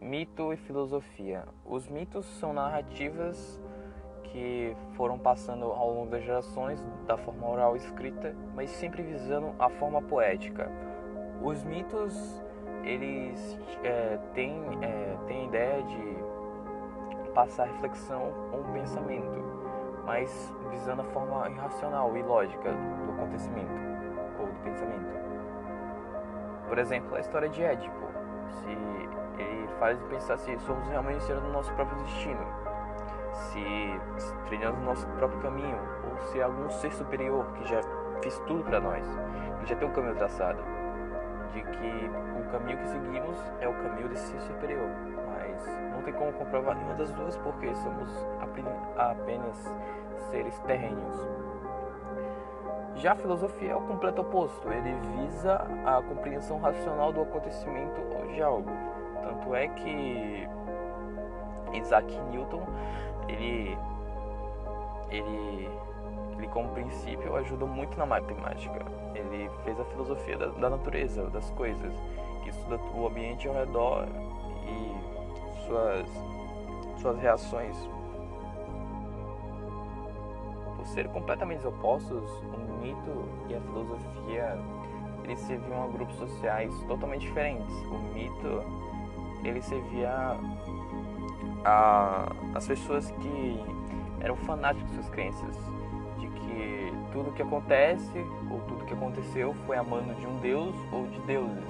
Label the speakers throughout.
Speaker 1: Mito e filosofia. Os mitos são narrativas que foram passando ao longo das gerações da forma oral escrita, mas sempre visando a forma poética. Os mitos eles é, têm, é, têm a ideia de passar reflexão ou pensamento, mas visando a forma irracional e lógica do acontecimento ou do pensamento. Por exemplo, a história de Édipo, se ele faz pensar se somos realmente senhores do nosso próprio destino, se trilhamos o nosso próprio caminho, ou se algum ser superior que já fez tudo para nós, que já tem um caminho traçado, de que o caminho que seguimos é o caminho desse ser superior, mas não tem como comprovar nenhuma das duas porque somos apenas seres terrenos. Já a filosofia é o completo oposto, ele visa a compreensão racional do acontecimento ou de algo. Tanto é que Isaac Newton, ele, ele, ele como princípio ajuda muito na matemática. Ele fez a filosofia da, da natureza, das coisas, que estuda o ambiente ao redor e suas, suas reações ser completamente opostos, o mito e a filosofia eles serviam a grupos sociais totalmente diferentes. O mito ele servia a as pessoas que eram fanáticos de suas crenças, de que tudo que acontece ou tudo que aconteceu foi a mano de um deus ou de deuses,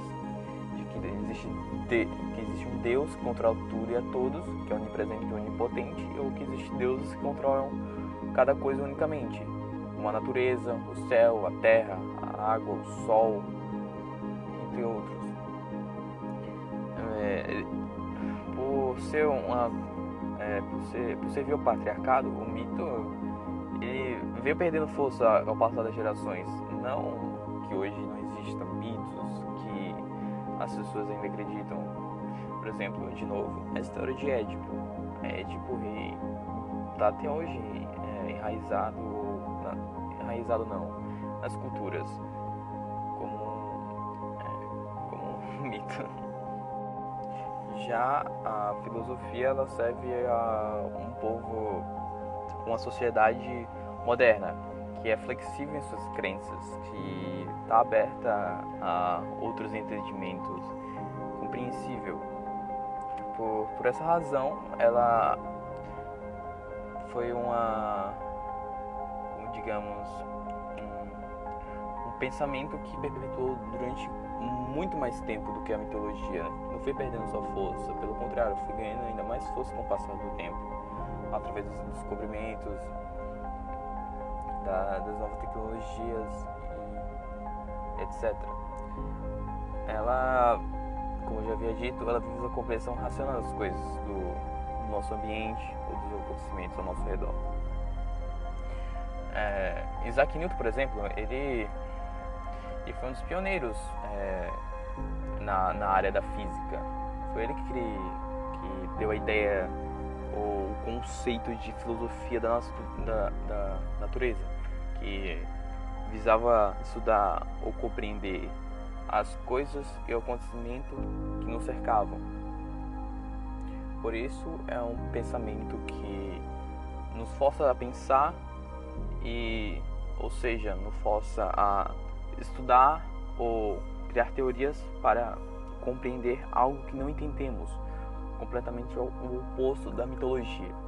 Speaker 1: de que existe, de, que existe um deus que controla tudo e a todos, que é onipresente e onipotente, ou que existe deuses que controlam cada coisa unicamente, como a natureza, o céu, a terra, a água, o sol, entre outros. É, por ser uma, é, por ser, por o patriarcado, o mito ele veio perdendo força ao passar das gerações. Não que hoje não existam mitos que as pessoas ainda acreditam. Por exemplo, de novo, a história de Édipo. Édipo rei está até hoje enraizado, na, enraizado não, nas culturas, como, é, como um mito. Já a filosofia ela serve a um povo, uma sociedade moderna, que é flexível em suas crenças, que está aberta a outros entendimentos, compreensível. Por, por essa razão, ela foi uma digamos, um, pensamento que perpetuou durante muito mais tempo do que a mitologia. Não foi perdendo sua força, pelo contrário, foi ganhando ainda mais força com o passar do tempo, através dos descobrimentos, da, das novas tecnologias e etc. Ela, como eu já havia dito, ela visa a compreensão racional das coisas, do, do nosso ambiente ou dos acontecimentos ao nosso redor. É, Isaac Newton, por exemplo, ele, ele foi um dos pioneiros é, na, na área da física. Foi ele que, que deu a ideia, o conceito de filosofia da, da, da natureza, que visava estudar ou compreender as coisas e o acontecimento que nos cercavam. Por isso é um pensamento que nos força a pensar e, ou seja, nos força a estudar ou criar teorias para compreender algo que não entendemos, completamente o oposto da mitologia.